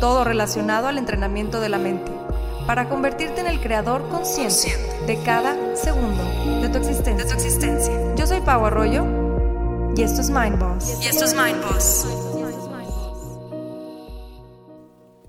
todo relacionado al entrenamiento de la mente, para convertirte en el creador consciente de cada segundo de tu existencia. Yo soy Pau Arroyo y esto es Mind Boss. Y esto es Mind Boss.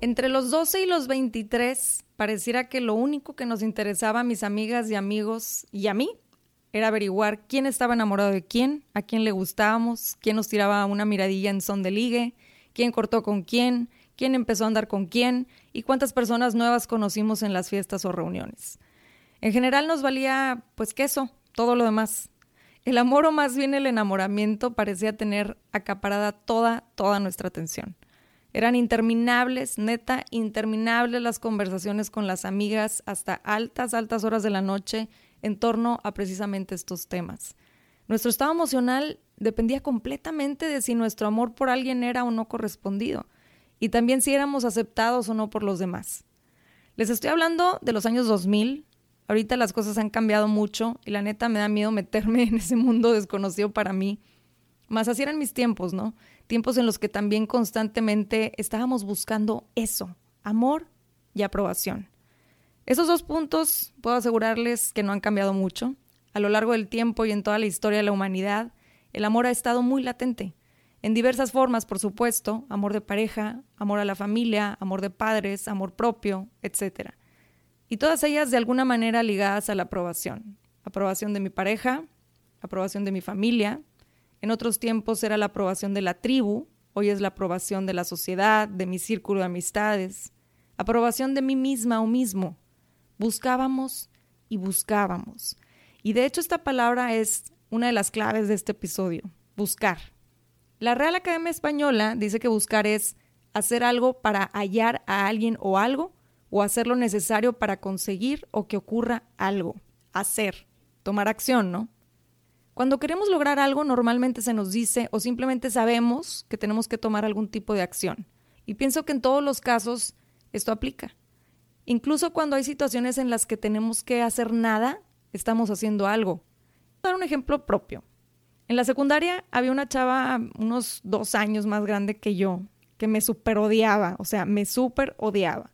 Entre los 12 y los 23, pareciera que lo único que nos interesaba a mis amigas y amigos y a mí era averiguar quién estaba enamorado de quién, a quién le gustábamos, quién nos tiraba una miradilla en son de ligue, quién cortó con quién, quién empezó a andar con quién y cuántas personas nuevas conocimos en las fiestas o reuniones. En general nos valía, pues, queso, todo lo demás. El amor o más bien el enamoramiento parecía tener acaparada toda, toda nuestra atención. Eran interminables, neta, interminables las conversaciones con las amigas hasta altas, altas horas de la noche en torno a precisamente estos temas. Nuestro estado emocional dependía completamente de si nuestro amor por alguien era o no correspondido, y también si éramos aceptados o no por los demás. Les estoy hablando de los años 2000. Ahorita las cosas han cambiado mucho y la neta me da miedo meterme en ese mundo desconocido para mí. Más así eran mis tiempos, ¿no? Tiempos en los que también constantemente estábamos buscando eso, amor y aprobación. Esos dos puntos puedo asegurarles que no han cambiado mucho. A lo largo del tiempo y en toda la historia de la humanidad, el amor ha estado muy latente. En diversas formas, por supuesto, amor de pareja, amor a la familia, amor de padres, amor propio, etc. Y todas ellas de alguna manera ligadas a la aprobación. Aprobación de mi pareja, aprobación de mi familia. En otros tiempos era la aprobación de la tribu, hoy es la aprobación de la sociedad, de mi círculo de amistades. Aprobación de mí misma o mismo, Buscábamos y buscábamos. Y de hecho esta palabra es una de las claves de este episodio, buscar. La Real Academia Española dice que buscar es hacer algo para hallar a alguien o algo, o hacer lo necesario para conseguir o que ocurra algo. Hacer, tomar acción, ¿no? Cuando queremos lograr algo, normalmente se nos dice o simplemente sabemos que tenemos que tomar algún tipo de acción. Y pienso que en todos los casos esto aplica. Incluso cuando hay situaciones en las que tenemos que hacer nada, estamos haciendo algo. Voy a dar un ejemplo propio. En la secundaria había una chava unos dos años más grande que yo, que me super odiaba, o sea, me super odiaba.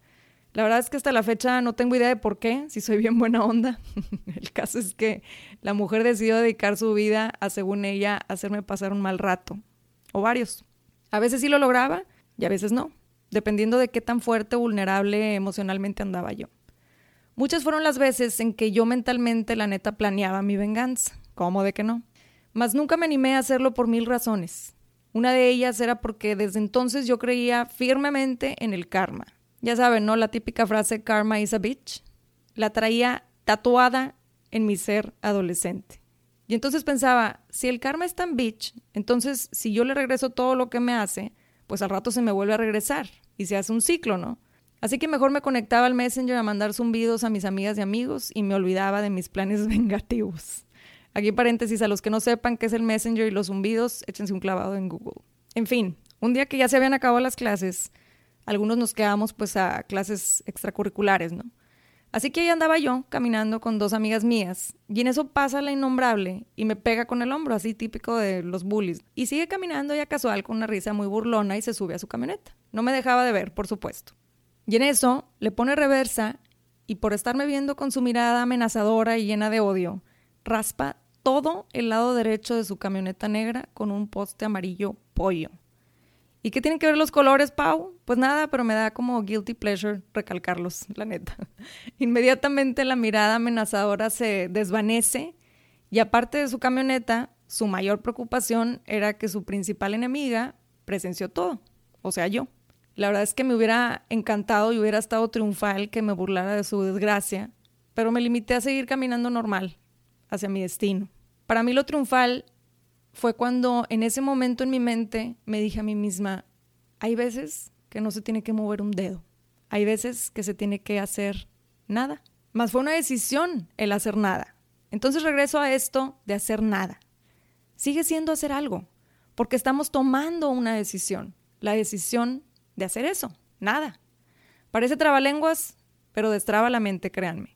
La verdad es que hasta la fecha no tengo idea de por qué, si soy bien buena onda. El caso es que la mujer decidió dedicar su vida a, según ella, hacerme pasar un mal rato, o varios. A veces sí lo lograba y a veces no dependiendo de qué tan fuerte vulnerable emocionalmente andaba yo. Muchas fueron las veces en que yo mentalmente, la neta, planeaba mi venganza. ¿Cómo de que no? Mas nunca me animé a hacerlo por mil razones. Una de ellas era porque desde entonces yo creía firmemente en el karma. Ya saben, ¿no? La típica frase karma is a bitch. La traía tatuada en mi ser adolescente. Y entonces pensaba, si el karma es tan bitch, entonces si yo le regreso todo lo que me hace, pues al rato se me vuelve a regresar y se hace un ciclo, ¿no? Así que mejor me conectaba al Messenger a mandar zumbidos a mis amigas y amigos y me olvidaba de mis planes vengativos. Aquí paréntesis, a los que no sepan qué es el Messenger y los zumbidos, échense un clavado en Google. En fin, un día que ya se habían acabado las clases, algunos nos quedamos pues a clases extracurriculares, ¿no? Así que ahí andaba yo caminando con dos amigas mías y en eso pasa la innombrable y me pega con el hombro, así típico de los bullies. Y sigue caminando ya casual con una risa muy burlona y se sube a su camioneta. No me dejaba de ver, por supuesto. Y en eso le pone reversa y por estarme viendo con su mirada amenazadora y llena de odio, raspa todo el lado derecho de su camioneta negra con un poste amarillo pollo. ¿Y qué tienen que ver los colores, Pau? Pues nada, pero me da como guilty pleasure recalcarlos, la neta. Inmediatamente la mirada amenazadora se desvanece y aparte de su camioneta, su mayor preocupación era que su principal enemiga presenció todo, o sea, yo. La verdad es que me hubiera encantado y hubiera estado triunfal que me burlara de su desgracia, pero me limité a seguir caminando normal hacia mi destino. Para mí lo triunfal fue cuando en ese momento en mi mente me dije a mí misma, hay veces que no se tiene que mover un dedo, hay veces que se tiene que hacer nada. Más fue una decisión el hacer nada. Entonces regreso a esto de hacer nada. Sigue siendo hacer algo, porque estamos tomando una decisión, la decisión de hacer eso, nada. Parece trabalenguas, pero destraba la mente, créanme.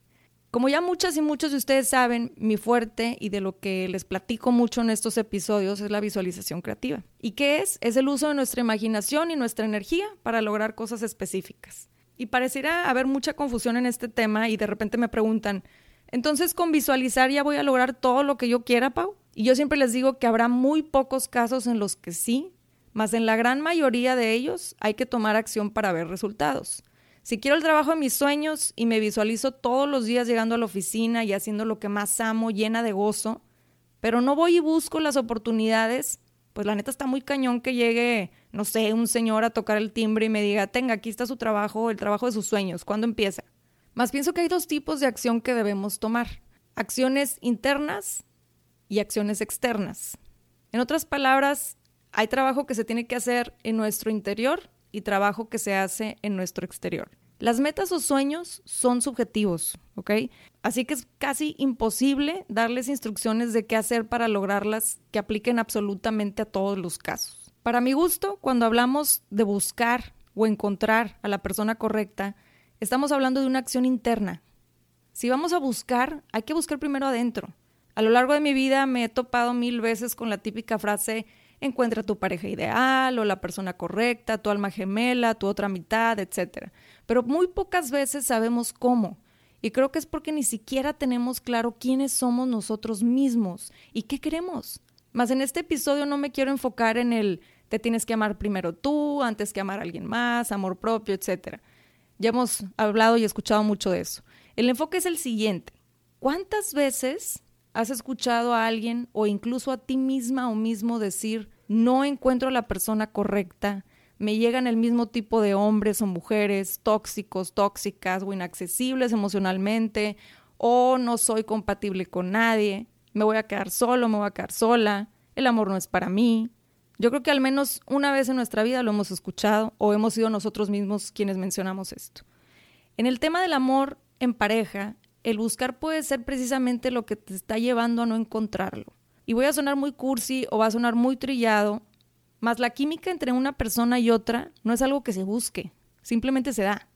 Como ya muchas y muchos de ustedes saben, mi fuerte y de lo que les platico mucho en estos episodios es la visualización creativa. ¿Y qué es? Es el uso de nuestra imaginación y nuestra energía para lograr cosas específicas. Y pareciera haber mucha confusión en este tema y de repente me preguntan, entonces con visualizar ya voy a lograr todo lo que yo quiera, Pau. Y yo siempre les digo que habrá muy pocos casos en los que sí, mas en la gran mayoría de ellos hay que tomar acción para ver resultados. Si quiero el trabajo de mis sueños y me visualizo todos los días llegando a la oficina y haciendo lo que más amo, llena de gozo, pero no voy y busco las oportunidades, pues la neta está muy cañón que llegue, no sé, un señor a tocar el timbre y me diga, tenga, aquí está su trabajo, el trabajo de sus sueños, ¿cuándo empieza? Más pienso que hay dos tipos de acción que debemos tomar, acciones internas y acciones externas. En otras palabras, hay trabajo que se tiene que hacer en nuestro interior y trabajo que se hace en nuestro exterior. Las metas o sueños son subjetivos, ¿ok? Así que es casi imposible darles instrucciones de qué hacer para lograrlas que apliquen absolutamente a todos los casos. Para mi gusto, cuando hablamos de buscar o encontrar a la persona correcta, estamos hablando de una acción interna. Si vamos a buscar, hay que buscar primero adentro. A lo largo de mi vida me he topado mil veces con la típica frase, encuentra tu pareja ideal o la persona correcta, tu alma gemela, tu otra mitad, etc. Pero muy pocas veces sabemos cómo. Y creo que es porque ni siquiera tenemos claro quiénes somos nosotros mismos y qué queremos. Más en este episodio no me quiero enfocar en el te tienes que amar primero tú, antes que amar a alguien más, amor propio, etc. Ya hemos hablado y escuchado mucho de eso. El enfoque es el siguiente. ¿Cuántas veces has escuchado a alguien o incluso a ti misma o mismo decir, no encuentro a la persona correcta, me llegan el mismo tipo de hombres o mujeres tóxicos, tóxicas o inaccesibles emocionalmente, o no soy compatible con nadie, me voy a quedar solo, me voy a quedar sola, el amor no es para mí. Yo creo que al menos una vez en nuestra vida lo hemos escuchado o hemos sido nosotros mismos quienes mencionamos esto. En el tema del amor en pareja, el buscar puede ser precisamente lo que te está llevando a no encontrarlo. Y voy a sonar muy cursi o va a sonar muy trillado, mas la química entre una persona y otra no es algo que se busque, simplemente se da.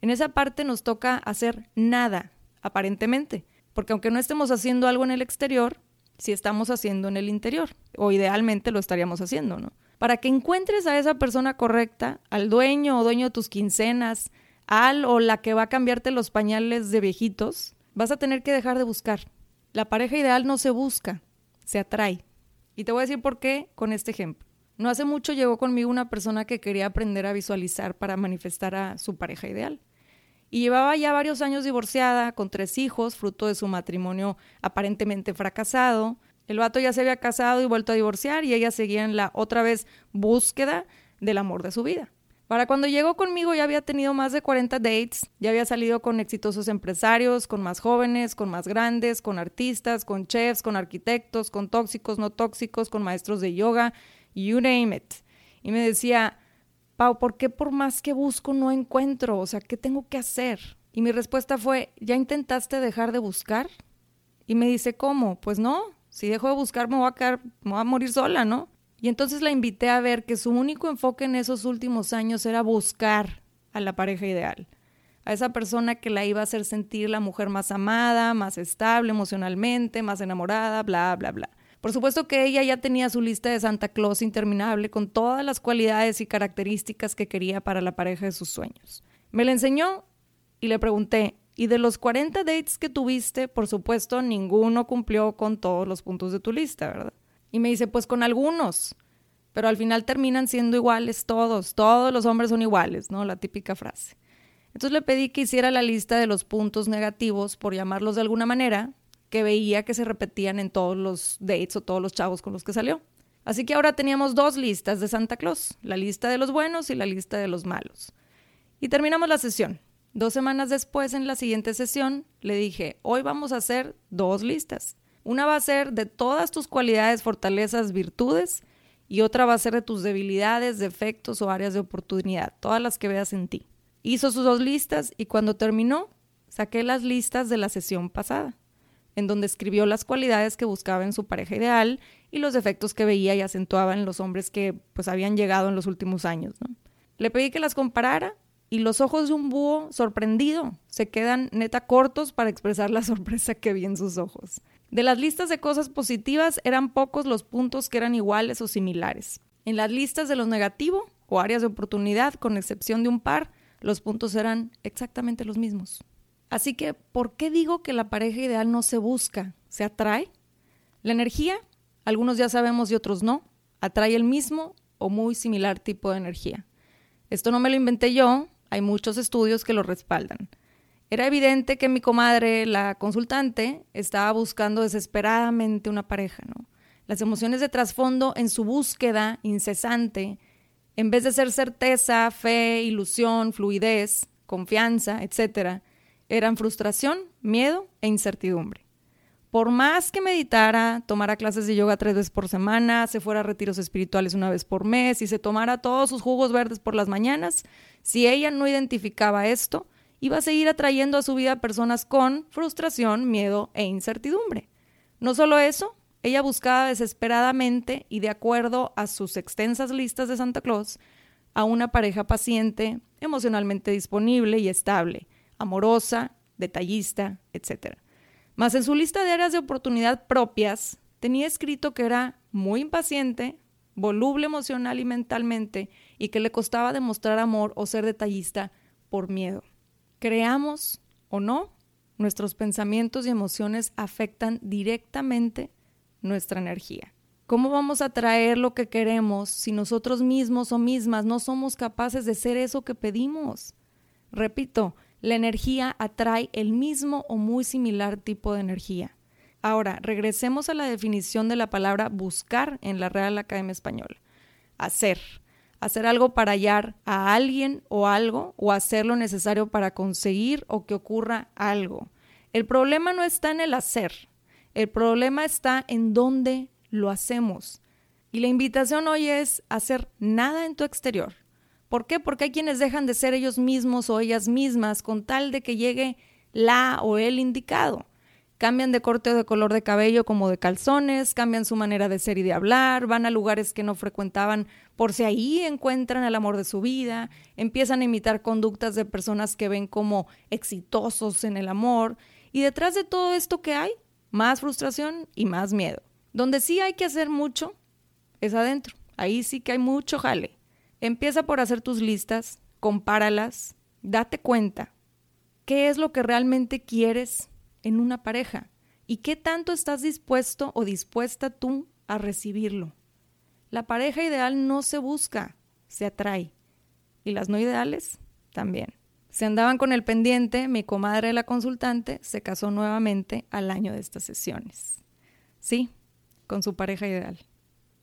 En esa parte nos toca hacer nada, aparentemente, porque aunque no estemos haciendo algo en el exterior, sí estamos haciendo en el interior, o idealmente lo estaríamos haciendo, ¿no? Para que encuentres a esa persona correcta, al dueño o dueño de tus quincenas, al o la que va a cambiarte los pañales de viejitos, vas a tener que dejar de buscar. La pareja ideal no se busca, se atrae. Y te voy a decir por qué con este ejemplo. No hace mucho llegó conmigo una persona que quería aprender a visualizar para manifestar a su pareja ideal. Y llevaba ya varios años divorciada, con tres hijos, fruto de su matrimonio aparentemente fracasado. El vato ya se había casado y vuelto a divorciar y ella seguía en la otra vez búsqueda del amor de su vida. Para cuando llegó conmigo ya había tenido más de 40 dates, ya había salido con exitosos empresarios, con más jóvenes, con más grandes, con artistas, con chefs, con arquitectos, con tóxicos, no tóxicos, con maestros de yoga, you name it. Y me decía, Pau, ¿por qué por más que busco no encuentro? O sea, ¿qué tengo que hacer? Y mi respuesta fue, ¿ya intentaste dejar de buscar? Y me dice, ¿cómo? Pues no, si dejo de buscar me voy a quedar, me voy a morir sola, ¿no? Y entonces la invité a ver que su único enfoque en esos últimos años era buscar a la pareja ideal, a esa persona que la iba a hacer sentir la mujer más amada, más estable emocionalmente, más enamorada, bla, bla, bla. Por supuesto que ella ya tenía su lista de Santa Claus interminable con todas las cualidades y características que quería para la pareja de sus sueños. Me la enseñó y le pregunté, Y de los 40 dates que tuviste, por supuesto, ninguno cumplió con todos los puntos de tu lista, ¿verdad? Y me dice, pues con algunos, pero al final terminan siendo iguales todos, todos los hombres son iguales, ¿no? La típica frase. Entonces le pedí que hiciera la lista de los puntos negativos, por llamarlos de alguna manera, que veía que se repetían en todos los dates o todos los chavos con los que salió. Así que ahora teníamos dos listas de Santa Claus, la lista de los buenos y la lista de los malos. Y terminamos la sesión. Dos semanas después, en la siguiente sesión, le dije, hoy vamos a hacer dos listas. Una va a ser de todas tus cualidades, fortalezas, virtudes, y otra va a ser de tus debilidades, defectos o áreas de oportunidad, todas las que veas en ti. Hizo sus dos listas y cuando terminó, saqué las listas de la sesión pasada, en donde escribió las cualidades que buscaba en su pareja ideal y los defectos que veía y acentuaba en los hombres que pues habían llegado en los últimos años. Le pedí que las comparara y los ojos de un búho sorprendido se quedan neta cortos para expresar la sorpresa que vi en sus ojos. De las listas de cosas positivas eran pocos los puntos que eran iguales o similares. En las listas de los negativos o áreas de oportunidad, con excepción de un par, los puntos eran exactamente los mismos. Así que, ¿por qué digo que la pareja ideal no se busca, se atrae? La energía, algunos ya sabemos y otros no, atrae el mismo o muy similar tipo de energía. Esto no me lo inventé yo, hay muchos estudios que lo respaldan. Era evidente que mi comadre, la consultante, estaba buscando desesperadamente una pareja, ¿no? Las emociones de trasfondo en su búsqueda incesante en vez de ser certeza, fe, ilusión, fluidez, confianza, etc., eran frustración, miedo e incertidumbre. Por más que meditara, tomara clases de yoga tres veces por semana, se fuera a retiros espirituales una vez por mes y se tomara todos sus jugos verdes por las mañanas, si ella no identificaba esto, iba a seguir atrayendo a su vida personas con frustración, miedo e incertidumbre. No solo eso, ella buscaba desesperadamente y de acuerdo a sus extensas listas de Santa Claus, a una pareja paciente, emocionalmente disponible y estable, amorosa, detallista, etc. Mas en su lista de áreas de oportunidad propias tenía escrito que era muy impaciente, voluble emocional y mentalmente y que le costaba demostrar amor o ser detallista por miedo. Creamos o no, nuestros pensamientos y emociones afectan directamente nuestra energía. ¿Cómo vamos a traer lo que queremos si nosotros mismos o mismas no somos capaces de ser eso que pedimos? Repito, la energía atrae el mismo o muy similar tipo de energía. Ahora, regresemos a la definición de la palabra buscar en la Real Academia Española. Hacer. Hacer algo para hallar a alguien o algo o hacer lo necesario para conseguir o que ocurra algo. El problema no está en el hacer, el problema está en dónde lo hacemos. Y la invitación hoy es hacer nada en tu exterior. ¿Por qué? Porque hay quienes dejan de ser ellos mismos o ellas mismas con tal de que llegue la o el indicado. Cambian de corte o de color de cabello como de calzones, cambian su manera de ser y de hablar, van a lugares que no frecuentaban por si ahí encuentran el amor de su vida, empiezan a imitar conductas de personas que ven como exitosos en el amor. Y detrás de todo esto que hay, más frustración y más miedo. Donde sí hay que hacer mucho es adentro. Ahí sí que hay mucho jale. Empieza por hacer tus listas, compáralas, date cuenta qué es lo que realmente quieres en una pareja y qué tanto estás dispuesto o dispuesta tú a recibirlo. La pareja ideal no se busca, se atrae. Y las no ideales también. Se andaban con el pendiente, mi comadre la consultante se casó nuevamente al año de estas sesiones. Sí, con su pareja ideal.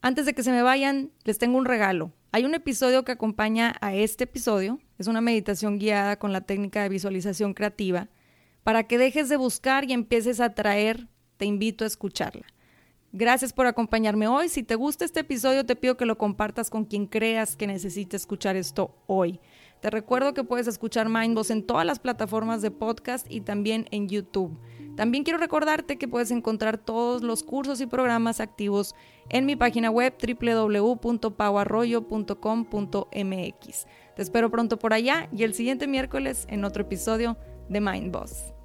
Antes de que se me vayan, les tengo un regalo. Hay un episodio que acompaña a este episodio. Es una meditación guiada con la técnica de visualización creativa. Para que dejes de buscar y empieces a atraer, te invito a escucharla. Gracias por acompañarme hoy. Si te gusta este episodio, te pido que lo compartas con quien creas que necesite escuchar esto hoy. Te recuerdo que puedes escuchar Mindboss en todas las plataformas de podcast y también en YouTube. También quiero recordarte que puedes encontrar todos los cursos y programas activos en mi página web www.pauarroyo.com.mx. Te espero pronto por allá y el siguiente miércoles en otro episodio de Mindboss.